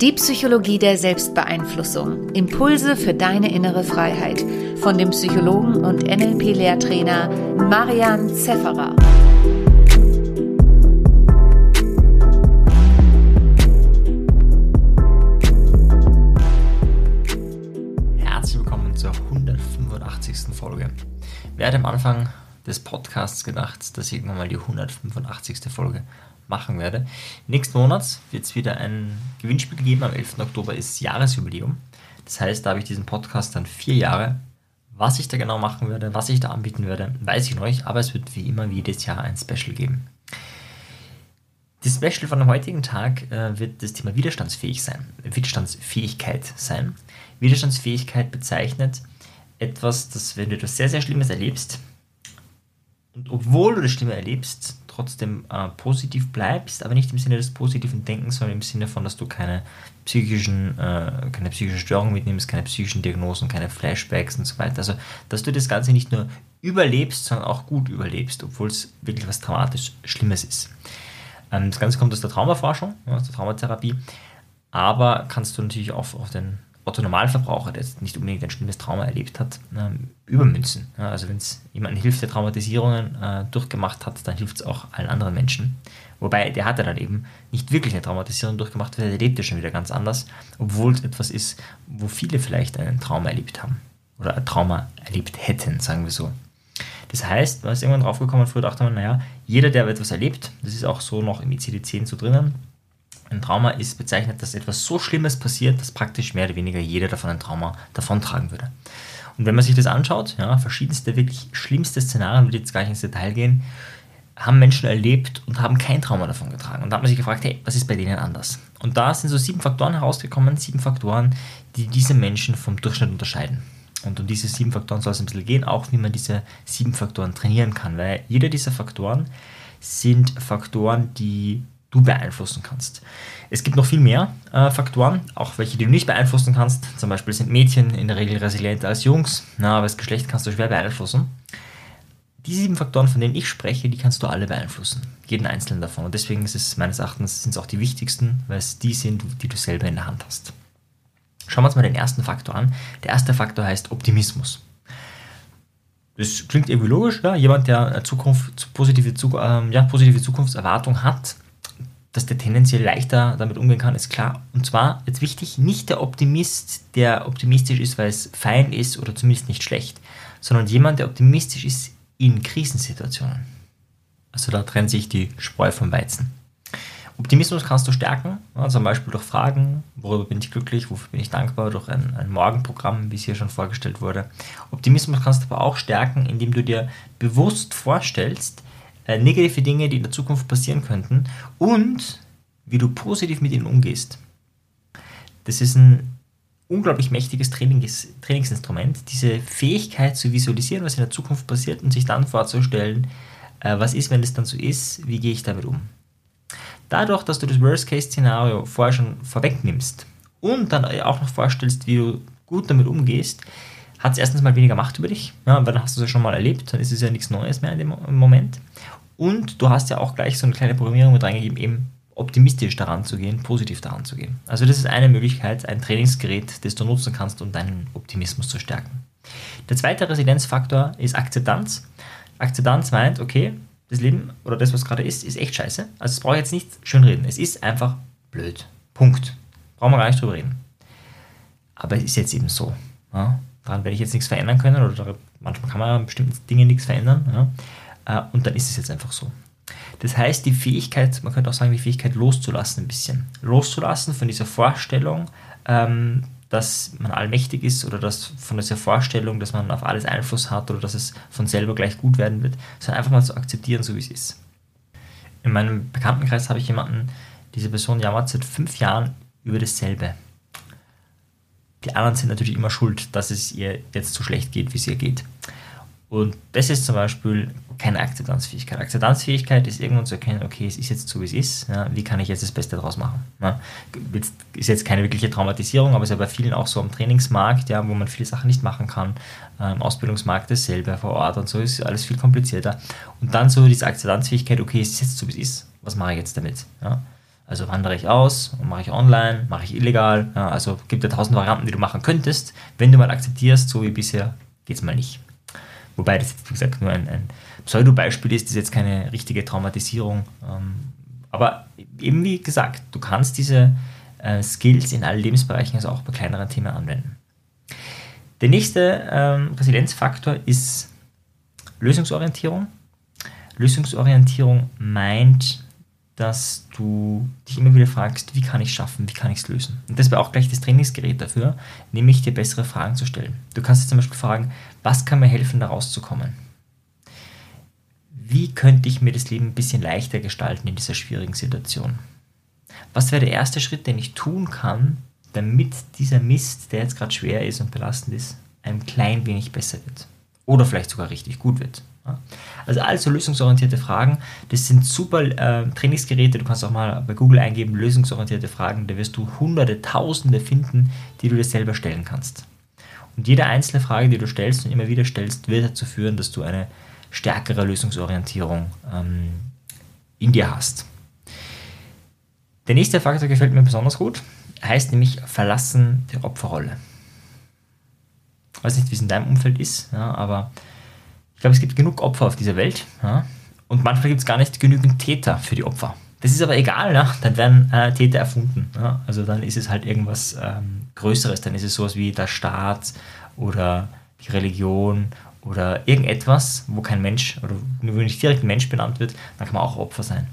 Die Psychologie der Selbstbeeinflussung. Impulse für deine innere Freiheit. Von dem Psychologen und NLP-Lehrtrainer Marian Zefferer. Herzlich willkommen zur 185. Folge. Wer hat am Anfang des Podcasts gedacht, dass irgendwann mal die 185. Folge machen werde. Nächsten Monat wird es wieder ein Gewinnspiel geben. Am 11. Oktober ist Jahresjubiläum. Das heißt, da habe ich diesen Podcast dann vier Jahre. Was ich da genau machen werde, was ich da anbieten werde, weiß ich noch nicht, aber es wird wie immer jedes Jahr ein Special geben. Das Special von dem heutigen Tag äh, wird das Thema Widerstandsfähig sein, Widerstandsfähigkeit sein. Widerstandsfähigkeit bezeichnet etwas, das, wenn du etwas sehr, sehr Schlimmes erlebst, und obwohl du das Schlimme erlebst, trotzdem äh, positiv bleibst, aber nicht im Sinne des positiven Denkens, sondern im Sinne von, dass du keine psychischen, äh, keine psychischen Störungen mitnimmst, keine psychischen Diagnosen, keine Flashbacks und so weiter. Also, dass du das Ganze nicht nur überlebst, sondern auch gut überlebst, obwohl es wirklich was dramatisch Schlimmes ist. Ähm, das Ganze kommt aus der Traumaforschung, aus der Traumatherapie, aber kannst du natürlich auch auf den Otto Normalverbraucher, der jetzt nicht unbedingt ein schlimmes Trauma erlebt hat, ähm, übermünzen. Ja, also wenn es jemandem hilft, der Traumatisierungen äh, durchgemacht hat, dann hilft es auch allen anderen Menschen. Wobei der hatte dann eben nicht wirklich eine Traumatisierung durchgemacht, weil der lebte schon wieder ganz anders, obwohl es etwas ist, wo viele vielleicht einen Trauma erlebt haben oder ein Trauma erlebt hätten, sagen wir so. Das heißt, man ist irgendwann draufgekommen, früher dachte man, naja, jeder, der etwas erlebt, das ist auch so noch im ICD-10 so drinnen, ein Trauma ist bezeichnet, dass etwas so Schlimmes passiert, dass praktisch mehr oder weniger jeder davon ein Trauma davontragen würde. Und wenn man sich das anschaut, ja, verschiedenste, wirklich schlimmste Szenarien, würde jetzt gar nicht ins Detail gehen, haben Menschen erlebt und haben kein Trauma davon getragen. Und da hat man sich gefragt, hey, was ist bei denen anders? Und da sind so sieben Faktoren herausgekommen, sieben Faktoren, die diese Menschen vom Durchschnitt unterscheiden. Und um diese sieben Faktoren soll es ein bisschen gehen, auch wie man diese sieben Faktoren trainieren kann, weil jeder dieser Faktoren sind Faktoren, die du beeinflussen kannst. Es gibt noch viel mehr äh, Faktoren, auch welche, die du nicht beeinflussen kannst. Zum Beispiel sind Mädchen in der Regel resilienter als Jungs, na, aber das Geschlecht kannst du schwer beeinflussen. Die sieben Faktoren, von denen ich spreche, die kannst du alle beeinflussen. Jeden einzelnen davon. Und deswegen ist es meines Erachtens sind es auch die wichtigsten, weil es die sind, die du selber in der Hand hast. Schauen wir uns mal den ersten Faktor an. Der erste Faktor heißt Optimismus. Das klingt irgendwie logisch, ja? Jemand, der eine Zukunft, positive, äh, ja, positive Zukunftserwartung hat, dass der tendenziell leichter damit umgehen kann, ist klar. Und zwar, jetzt wichtig, nicht der Optimist, der optimistisch ist, weil es fein ist oder zumindest nicht schlecht, sondern jemand, der optimistisch ist in Krisensituationen. Also da trennt sich die Spreu vom Weizen. Optimismus kannst du stärken, ja, zum Beispiel durch Fragen, worüber bin ich glücklich, wofür bin ich dankbar, durch ein, ein Morgenprogramm, wie es hier schon vorgestellt wurde. Optimismus kannst du aber auch stärken, indem du dir bewusst vorstellst, äh, negative Dinge, die in der Zukunft passieren könnten und wie du positiv mit ihnen umgehst. Das ist ein unglaublich mächtiges Trainings, Trainingsinstrument, diese Fähigkeit zu visualisieren, was in der Zukunft passiert und sich dann vorzustellen, äh, was ist, wenn es dann so ist, wie gehe ich damit um. Dadurch, dass du das Worst-Case-Szenario vorher schon vorwegnimmst und dann auch noch vorstellst, wie du gut damit umgehst, hat es erstens mal weniger Macht über dich, ja, weil dann hast du es ja schon mal erlebt, dann ist es ja nichts Neues mehr in dem Moment. Und du hast ja auch gleich so eine kleine Programmierung mit reingegeben, eben optimistisch daran zu gehen, positiv daran zu gehen. Also das ist eine Möglichkeit, ein Trainingsgerät, das du nutzen kannst, um deinen Optimismus zu stärken. Der zweite Residenzfaktor ist Akzeptanz. Akzeptanz meint, okay, das Leben oder das, was gerade ist, ist echt scheiße. Also es brauche ich jetzt nicht schönreden. Es ist einfach blöd. Punkt. Brauchen wir gar nicht drüber reden. Aber es ist jetzt eben so. Ja? Daran werde ich jetzt nichts verändern können oder manchmal kann man an bestimmten Dingen nichts verändern. Ja? Äh, und dann ist es jetzt einfach so. Das heißt, die Fähigkeit, man könnte auch sagen, die Fähigkeit loszulassen ein bisschen. Loszulassen von dieser Vorstellung, ähm, dass man allmächtig ist oder dass von dieser Vorstellung, dass man auf alles Einfluss hat oder dass es von selber gleich gut werden wird, sondern einfach mal zu akzeptieren, so wie es ist. In meinem Bekanntenkreis habe ich jemanden, diese Person jammert seit fünf Jahren über dasselbe. Die anderen sind natürlich immer schuld, dass es ihr jetzt so schlecht geht, wie es ihr geht. Und das ist zum Beispiel keine Akzeptanzfähigkeit. Akzeptanzfähigkeit ist irgendwann zu erkennen, okay, es ist jetzt so, wie es ist. Ja, wie kann ich jetzt das Beste daraus machen? Ja, ist jetzt keine wirkliche Traumatisierung, aber es ist ja bei vielen auch so am Trainingsmarkt, ja, wo man viele Sachen nicht machen kann. Im ähm, Ausbildungsmarkt dasselbe vor Ort und so ist alles viel komplizierter. Und dann so diese Akzeptanzfähigkeit, okay, es ist jetzt so, wie es ist. Was mache ich jetzt damit? Ja? Also wandere ich aus, mache ich online, mache ich illegal. Ja, also gibt ja tausend Varianten, die du machen könntest. Wenn du mal akzeptierst, so wie bisher, geht es mal nicht. Wobei das jetzt, wie gesagt, nur ein, ein Pseudo-Beispiel ist, das ist jetzt keine richtige Traumatisierung. Ähm, aber eben wie gesagt, du kannst diese äh, Skills in allen Lebensbereichen, also auch bei kleineren Themen anwenden. Der nächste ähm, Resilienzfaktor ist Lösungsorientierung. Lösungsorientierung meint, dass du dich immer wieder fragst, wie kann ich es schaffen, wie kann ich es lösen. Und das wäre auch gleich das Trainingsgerät dafür, nämlich dir bessere Fragen zu stellen. Du kannst dir zum Beispiel fragen, was kann mir helfen, da rauszukommen? Wie könnte ich mir das Leben ein bisschen leichter gestalten in dieser schwierigen Situation? Was wäre der erste Schritt, den ich tun kann, damit dieser Mist, der jetzt gerade schwer ist und belastend ist, ein klein wenig besser wird? Oder vielleicht sogar richtig gut wird? Also also lösungsorientierte Fragen, das sind super äh, Trainingsgeräte. Du kannst auch mal bei Google eingeben, lösungsorientierte Fragen. Da wirst du hunderte, tausende finden, die du dir selber stellen kannst. Und jede einzelne Frage, die du stellst und immer wieder stellst, wird dazu führen, dass du eine stärkere Lösungsorientierung ähm, in dir hast. Der nächste Faktor gefällt mir besonders gut, heißt nämlich Verlassen der Opferrolle. Ich weiß nicht, wie es in deinem Umfeld ist, ja, aber ich glaube, es gibt genug Opfer auf dieser Welt ja? und manchmal gibt es gar nicht genügend Täter für die Opfer. Das ist aber egal, ja? dann werden äh, Täter erfunden. Ja? Also dann ist es halt irgendwas ähm, Größeres, dann ist es sowas wie der Staat oder die Religion oder irgendetwas, wo kein Mensch oder wo nicht direkt ein Mensch benannt wird, dann kann man auch Opfer sein.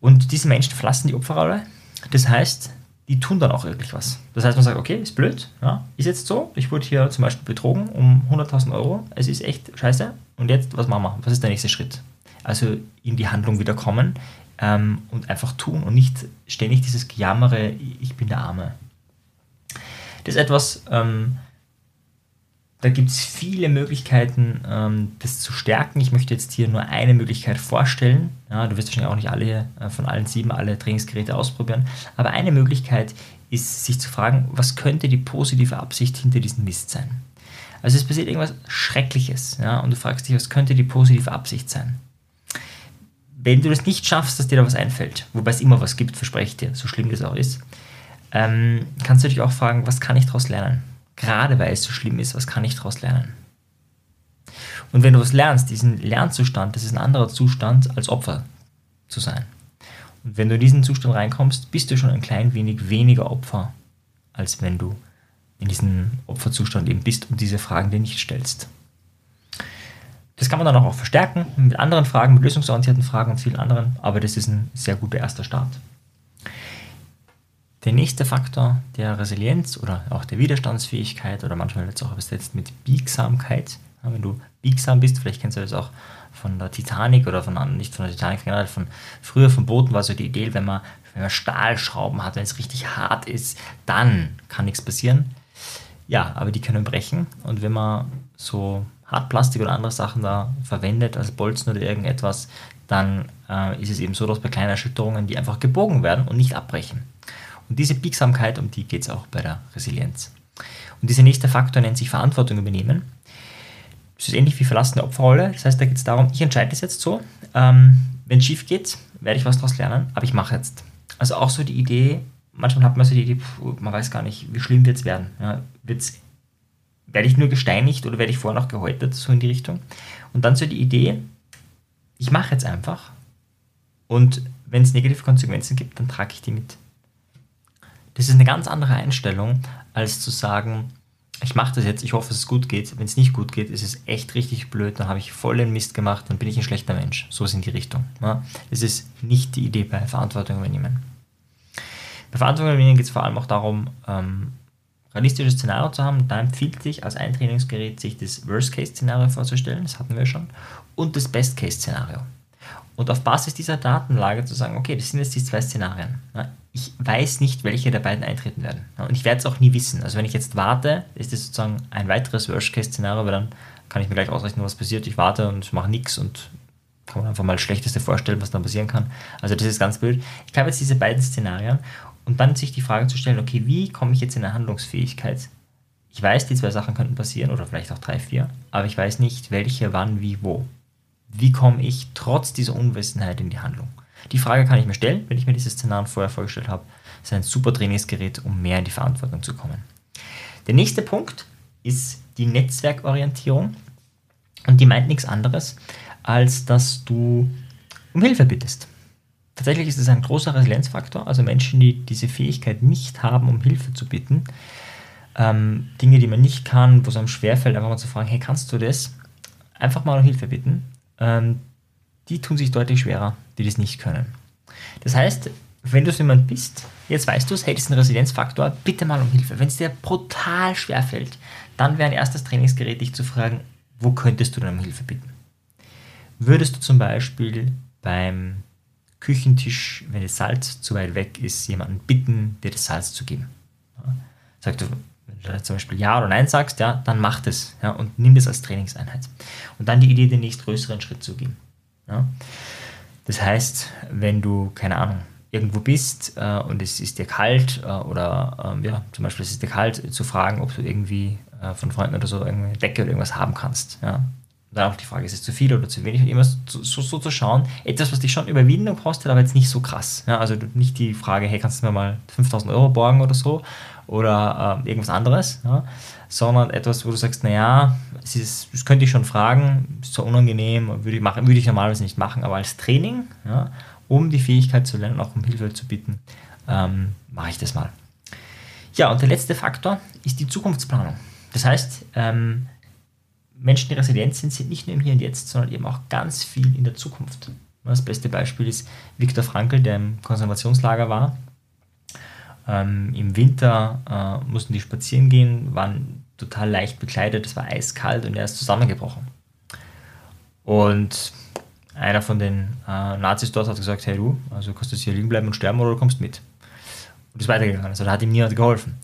Und diese Menschen verlassen die Opferrolle. Das heißt, die tun dann auch wirklich was. Das heißt, man sagt, okay, ist blöd, ja, ist jetzt so, ich wurde hier zum Beispiel betrogen um 100.000 Euro, es ist echt scheiße und jetzt, was machen wir? Was ist der nächste Schritt? Also in die Handlung wieder kommen ähm, und einfach tun und nicht ständig dieses Gejammere, ich bin der Arme. Das ist etwas, ähm, da gibt es viele Möglichkeiten, ähm, das zu stärken. Ich möchte jetzt hier nur eine Möglichkeit vorstellen. Ja, du wirst wahrscheinlich auch nicht alle äh, von allen sieben alle Trainingsgeräte ausprobieren. Aber eine Möglichkeit ist, sich zu fragen, was könnte die positive Absicht hinter diesem Mist sein? Also es passiert irgendwas Schreckliches, ja, und du fragst dich, was könnte die positive Absicht sein? Wenn du das nicht schaffst, dass dir da was einfällt, wobei es immer was gibt, verspreche ich dir, so schlimm das auch ist, ähm, kannst du dich auch fragen, was kann ich daraus lernen? Gerade weil es so schlimm ist, was kann ich daraus lernen? Und wenn du was lernst, diesen Lernzustand, das ist ein anderer Zustand, als Opfer zu sein. Und wenn du in diesen Zustand reinkommst, bist du schon ein klein wenig weniger Opfer, als wenn du in diesem Opferzustand eben bist und diese Fragen dir nicht stellst. Das kann man dann auch verstärken mit anderen Fragen, mit lösungsorientierten Fragen und vielen anderen, aber das ist ein sehr guter erster Start. Der nächste Faktor der Resilienz oder auch der Widerstandsfähigkeit oder manchmal wird es auch übersetzt mit Biegsamkeit. Ja, wenn du biegsam bist, vielleicht kennst du das auch von der Titanic oder von, nicht von der Titanic, generell von früher von Booten war so die Idee, wenn man, wenn man Stahlschrauben hat, wenn es richtig hart ist, dann kann nichts passieren. Ja, aber die können brechen und wenn man so Hartplastik oder andere Sachen da verwendet als Bolzen oder irgendetwas, dann äh, ist es eben so, dass bei kleinen Erschütterungen die einfach gebogen werden und nicht abbrechen. Und diese Biegsamkeit, um die geht es auch bei der Resilienz. Und dieser nächste Faktor nennt sich Verantwortung übernehmen. Das ist ähnlich wie verlassene Opferrolle. Das heißt, da geht es darum, ich entscheide es jetzt so. Ähm, Wenn es schief geht, werde ich was daraus lernen, aber ich mache jetzt. Also auch so die Idee, manchmal hat man so die Idee, pff, man weiß gar nicht, wie schlimm wird es werden. Ja, wird's, werde ich nur gesteinigt oder werde ich vorher noch gehäutet, so in die Richtung. Und dann so die Idee, ich mache jetzt einfach und wenn es negative Konsequenzen gibt, dann trage ich die mit. Das ist eine ganz andere Einstellung, als zu sagen, ich mache das jetzt, ich hoffe, dass es gut geht. Wenn es nicht gut geht, ist es echt richtig blöd, dann habe ich voll den Mist gemacht, dann bin ich ein schlechter Mensch. So ist in die Richtung. Ja? Das ist nicht die Idee bei Verantwortung übernehmen. Bei Verantwortung übernehmen geht es vor allem auch darum, ähm, realistisches Szenario zu haben. Da empfiehlt sich als ein Trainingsgerät, sich das Worst-Case-Szenario vorzustellen, das hatten wir schon, und das Best-Case-Szenario. Und auf Basis dieser Datenlage zu sagen, okay, das sind jetzt die zwei Szenarien ich weiß nicht, welche der beiden eintreten werden. Und ich werde es auch nie wissen. Also wenn ich jetzt warte, ist das sozusagen ein weiteres Worst-Case-Szenario, weil dann kann ich mir gleich ausrechnen, was passiert. Ich warte und mache nichts und kann mir einfach mal das Schlechteste vorstellen, was dann passieren kann. Also das ist ganz blöd. Ich habe jetzt diese beiden Szenarien und dann sich die Frage zu stellen, okay, wie komme ich jetzt in eine Handlungsfähigkeit? Ich weiß, die zwei Sachen könnten passieren oder vielleicht auch drei, vier, aber ich weiß nicht, welche, wann, wie, wo. Wie komme ich trotz dieser Unwissenheit in die Handlung? Die Frage kann ich mir stellen, wenn ich mir dieses Szenario vorher vorgestellt habe. Das ist ein super Trainingsgerät, um mehr in die Verantwortung zu kommen. Der nächste Punkt ist die Netzwerkorientierung. Und die meint nichts anderes, als dass du um Hilfe bittest. Tatsächlich ist es ein großer Resilienzfaktor, also Menschen, die diese Fähigkeit nicht haben, um Hilfe zu bitten, ähm, Dinge, die man nicht kann, wo es einem schwerfällt, einfach mal zu fragen, hey, kannst du das? Einfach mal um Hilfe bitten. Ähm, die tun sich deutlich schwerer, die das nicht können. Das heißt, wenn du so jemand bist, jetzt weißt du es, hey, das ist ein Resilienzfaktor, bitte mal um Hilfe. Wenn es dir brutal schwerfällt, dann wäre ein erstes Trainingsgerät, dich zu fragen, wo könntest du denn um Hilfe bitten? Würdest du zum Beispiel beim Küchentisch, wenn das Salz zu weit weg ist, jemanden bitten, dir das Salz zu geben? Sagt du zum Beispiel Ja oder Nein sagst, ja, dann mach das ja, und nimm das als Trainingseinheit. Und dann die Idee, den nächstgrößeren Schritt zu gehen. Ja. Das heißt, wenn du, keine Ahnung, irgendwo bist äh, und es ist dir kalt äh, oder ähm, ja, zum Beispiel es ist dir kalt, zu fragen, ob du irgendwie äh, von Freunden oder so eine Decke oder irgendwas haben kannst. Ja. Und dann auch die Frage, ist es zu viel oder zu wenig? Immer so, so, so, zu schauen, etwas, was dich schon Überwindung kostet, aber jetzt nicht so krass. Ja. Also nicht die Frage, hey, kannst du mir mal 5000 Euro borgen oder so oder äh, irgendwas anderes, ja. sondern etwas, wo du sagst, naja, es ist, das könnte ich schon fragen, ist zwar unangenehm, würde ich, machen, würde ich normalerweise nicht machen, aber als Training, ja, um die Fähigkeit zu lernen, auch um Hilfe zu bitten, ähm, mache ich das mal. Ja, und der letzte Faktor ist die Zukunftsplanung. Das heißt, ähm, Menschen, die resilient sind, sind nicht nur im Hier und Jetzt, sondern eben auch ganz viel in der Zukunft. Das beste Beispiel ist Viktor Frankl, der im Konservationslager war. Ähm, Im Winter äh, mussten die spazieren gehen, waren total leicht bekleidet, es war eiskalt und er ist zusammengebrochen. Und einer von den äh, Nazis dort hat gesagt, hey du, also kannst du jetzt hier liegen bleiben und sterben oder du kommst mit. Und ist weitergegangen, also da hat ihm niemand geholfen.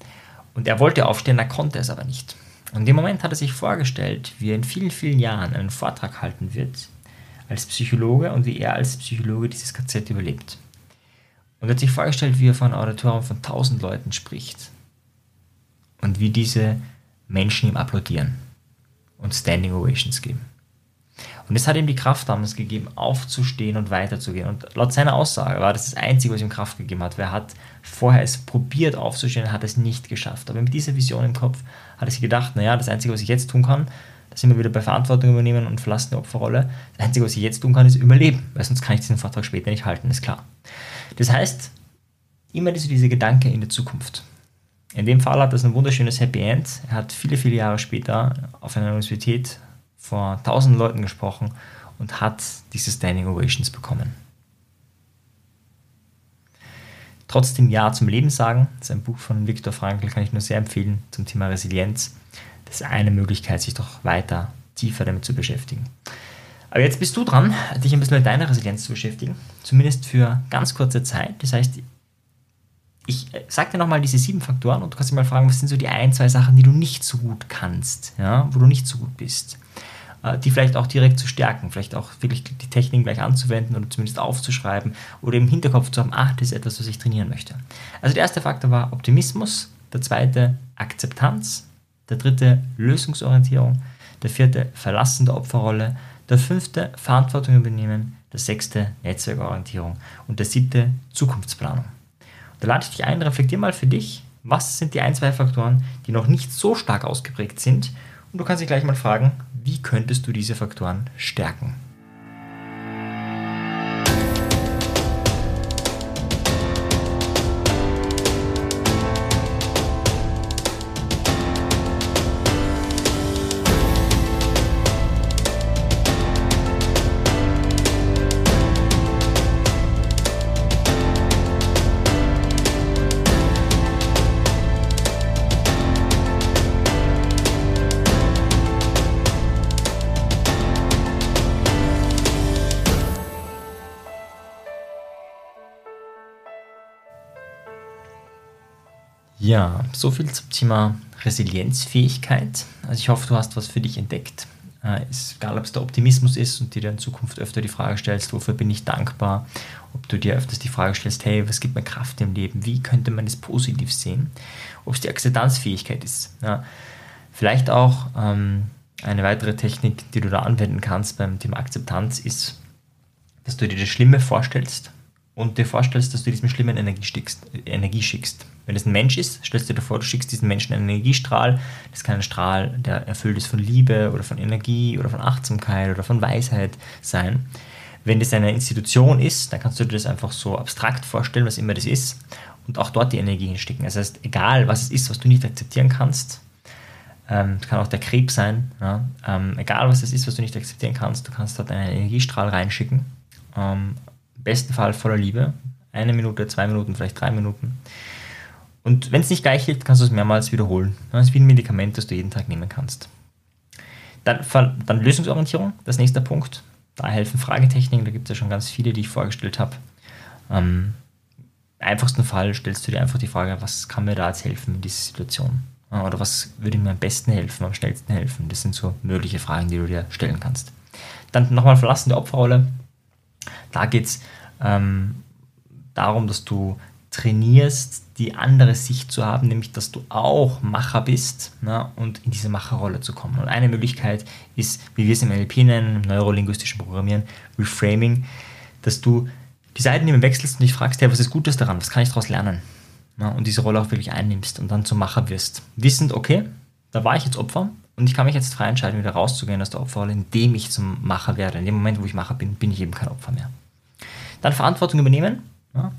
Und er wollte aufstehen, er konnte es aber nicht. Und in dem Moment hat er sich vorgestellt, wie er in vielen, vielen Jahren einen Vortrag halten wird als Psychologe und wie er als Psychologe dieses KZ überlebt. Und er hat sich vorgestellt, wie er vor einem Auditorium von tausend Leuten spricht. Und wie diese Menschen ihm applaudieren und Standing Ovations geben. Und es hat ihm die Kraft damals gegeben, aufzustehen und weiterzugehen. Und laut seiner Aussage war das das Einzige, was ihm Kraft gegeben hat. Wer hat vorher es probiert aufzustehen hat es nicht geschafft. Aber mit dieser Vision im Kopf hat er sich gedacht, naja, das Einzige, was ich jetzt tun kann, da sind wir wieder bei Verantwortung übernehmen und verlassen die Opferrolle. Das Einzige, was ich jetzt tun kann, ist überleben, weil sonst kann ich diesen Vortrag später nicht halten, ist klar. Das heißt, immer diese, diese Gedanke in der Zukunft. In dem Fall hat das ein wunderschönes Happy End. Er hat viele, viele Jahre später auf einer Universität vor tausend Leuten gesprochen und hat diese Standing Ovations bekommen. Trotzdem Ja zum Leben sagen, das ist ein Buch von Viktor Frankl, kann ich nur sehr empfehlen zum Thema Resilienz. Das ist eine Möglichkeit, sich doch weiter tiefer damit zu beschäftigen. Aber jetzt bist du dran, dich ein bisschen mit deiner Resilienz zu beschäftigen, zumindest für ganz kurze Zeit. Das heißt, ich sage dir nochmal diese sieben Faktoren und du kannst dich mal fragen, was sind so die ein, zwei Sachen, die du nicht so gut kannst, ja, wo du nicht so gut bist. Äh, die vielleicht auch direkt zu stärken, vielleicht auch wirklich die Techniken gleich anzuwenden oder zumindest aufzuschreiben oder im Hinterkopf zu haben, ach, das ist etwas, was ich trainieren möchte. Also der erste Faktor war Optimismus, der zweite Akzeptanz, der dritte Lösungsorientierung, der vierte Verlassen der Opferrolle, der fünfte Verantwortung übernehmen, der sechste Netzwerkorientierung und der siebte Zukunftsplanung. Da lade ich dich ein, reflektier mal für dich, was sind die ein, zwei Faktoren, die noch nicht so stark ausgeprägt sind und du kannst dich gleich mal fragen, wie könntest du diese Faktoren stärken? Ja, so viel zum Thema Resilienzfähigkeit. Also ich hoffe, du hast was für dich entdeckt. Äh, ist egal, ob es der Optimismus ist und dir in Zukunft öfter die Frage stellst, wofür bin ich dankbar, ob du dir öfters die Frage stellst, hey, was gibt mir Kraft im Leben, wie könnte man es positiv sehen, ob es die Akzeptanzfähigkeit ist. Ja, vielleicht auch ähm, eine weitere Technik, die du da anwenden kannst beim Thema Akzeptanz, ist, dass du dir das Schlimme vorstellst und dir vorstellst, dass du diesem Schlimmen Energie schickst, Energie schickst. Wenn es ein Mensch ist, stellst du dir vor, du schickst diesen Menschen einen Energiestrahl. Das kann ein Strahl, der erfüllt ist von Liebe oder von Energie oder von Achtsamkeit oder von Weisheit sein. Wenn das eine Institution ist, dann kannst du dir das einfach so abstrakt vorstellen, was immer das ist, und auch dort die Energie hinstecken. Das heißt, egal was es ist, was du nicht akzeptieren kannst, ähm, kann auch der Krebs sein, ja, ähm, egal was es ist, was du nicht akzeptieren kannst, du kannst dort einen Energiestrahl reinschicken. Im besten Fall voller Liebe. Eine Minute, zwei Minuten, vielleicht drei Minuten. Und wenn es nicht gleich hilft, kannst du es mehrmals wiederholen. Das ist wie ein Medikament, das du jeden Tag nehmen kannst. Dann, dann Lösungsorientierung, das nächste Punkt. Da helfen Fragetechniken, da gibt es ja schon ganz viele, die ich vorgestellt habe. Ähm, Im einfachsten Fall stellst du dir einfach die Frage, was kann mir da jetzt helfen in dieser Situation? Oder was würde mir am besten helfen, am schnellsten helfen? Das sind so mögliche Fragen, die du dir stellen kannst. Dann nochmal verlassen der Opferrolle. Da geht es ähm, darum, dass du trainierst, die andere Sicht zu haben, nämlich dass du auch Macher bist ne, und in diese Macherrolle zu kommen. Und eine Möglichkeit ist, wie wir es im NLP nennen, im neurolinguistischen Programmieren, Reframing, dass du die Seiten immer wechselst und dich fragst, hey, was ist Gutes daran, was kann ich daraus lernen? Ne, und diese Rolle auch wirklich einnimmst und dann zum Macher wirst. Wissend, okay, da war ich jetzt Opfer und ich kann mich jetzt frei entscheiden, wieder rauszugehen aus der Opferrolle, indem ich zum Macher werde. In dem Moment, wo ich Macher bin, bin ich eben kein Opfer mehr. Dann Verantwortung übernehmen. Ja.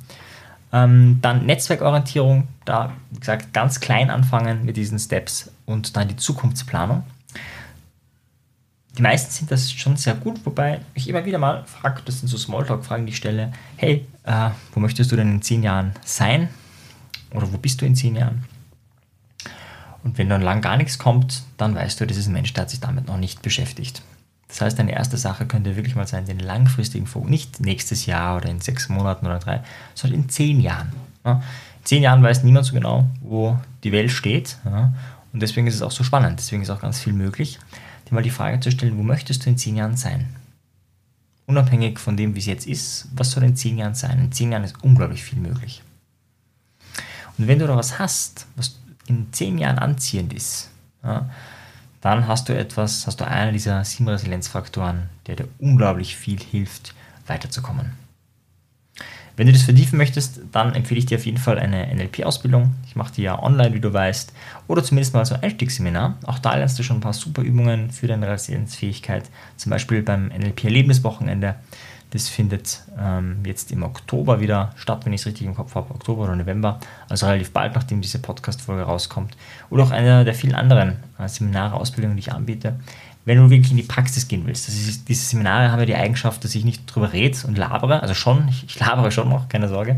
Ähm, dann Netzwerkorientierung, da wie gesagt ganz klein anfangen mit diesen Steps und dann die Zukunftsplanung. Die meisten sind das schon sehr gut, wobei ich immer wieder mal frage, das sind so Smalltalk-Fragen, die ich stelle, hey, äh, wo möchtest du denn in zehn Jahren sein? Oder wo bist du in zehn Jahren? Und wenn dann lang gar nichts kommt, dann weißt du, ein Mensch, der hat sich damit noch nicht beschäftigt. Das heißt, deine erste Sache könnte wirklich mal sein, den langfristigen Fokus, nicht nächstes Jahr oder in sechs Monaten oder drei, sondern in zehn Jahren. In zehn Jahren weiß niemand so genau, wo die Welt steht. Und deswegen ist es auch so spannend. Deswegen ist auch ganz viel möglich, dir mal die Frage zu stellen, wo möchtest du in zehn Jahren sein? Unabhängig von dem, wie es jetzt ist, was soll in zehn Jahren sein? In zehn Jahren ist unglaublich viel möglich. Und wenn du da was hast, was in zehn Jahren anziehend ist, dann hast du etwas, hast du einen dieser sieben Resilienzfaktoren, der dir unglaublich viel hilft, weiterzukommen. Wenn du das vertiefen möchtest, dann empfehle ich dir auf jeden Fall eine NLP-Ausbildung. Ich mache die ja online, wie du weißt, oder zumindest mal so ein Einstiegsseminar. Auch da lernst du schon ein paar super Übungen für deine Resilienzfähigkeit, zum Beispiel beim NLP-Erlebniswochenende das findet ähm, jetzt im Oktober wieder statt, wenn ich es richtig im Kopf habe, Oktober oder November, also relativ bald, nachdem diese Podcast-Folge rauskommt. Oder auch einer der vielen anderen äh, Seminare, Ausbildungen, die ich anbiete. Wenn du wirklich in die Praxis gehen willst. Das ist, diese Seminare haben ja die Eigenschaft, dass ich nicht drüber rede und labere, also schon, ich, ich labere schon noch, keine Sorge,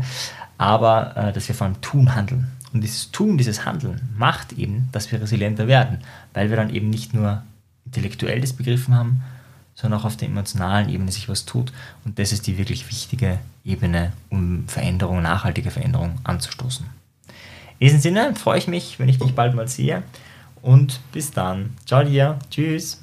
aber äh, dass wir vor allem tun, handeln. Und dieses Tun, dieses Handeln macht eben, dass wir resilienter werden, weil wir dann eben nicht nur intellektuell das begriffen haben, sondern auch auf der emotionalen Ebene sich was tut. Und das ist die wirklich wichtige Ebene, um Veränderung, nachhaltige Veränderung anzustoßen. In diesem Sinne freue ich mich, wenn ich dich bald mal sehe. Und bis dann. Ciao dir. Tschüss.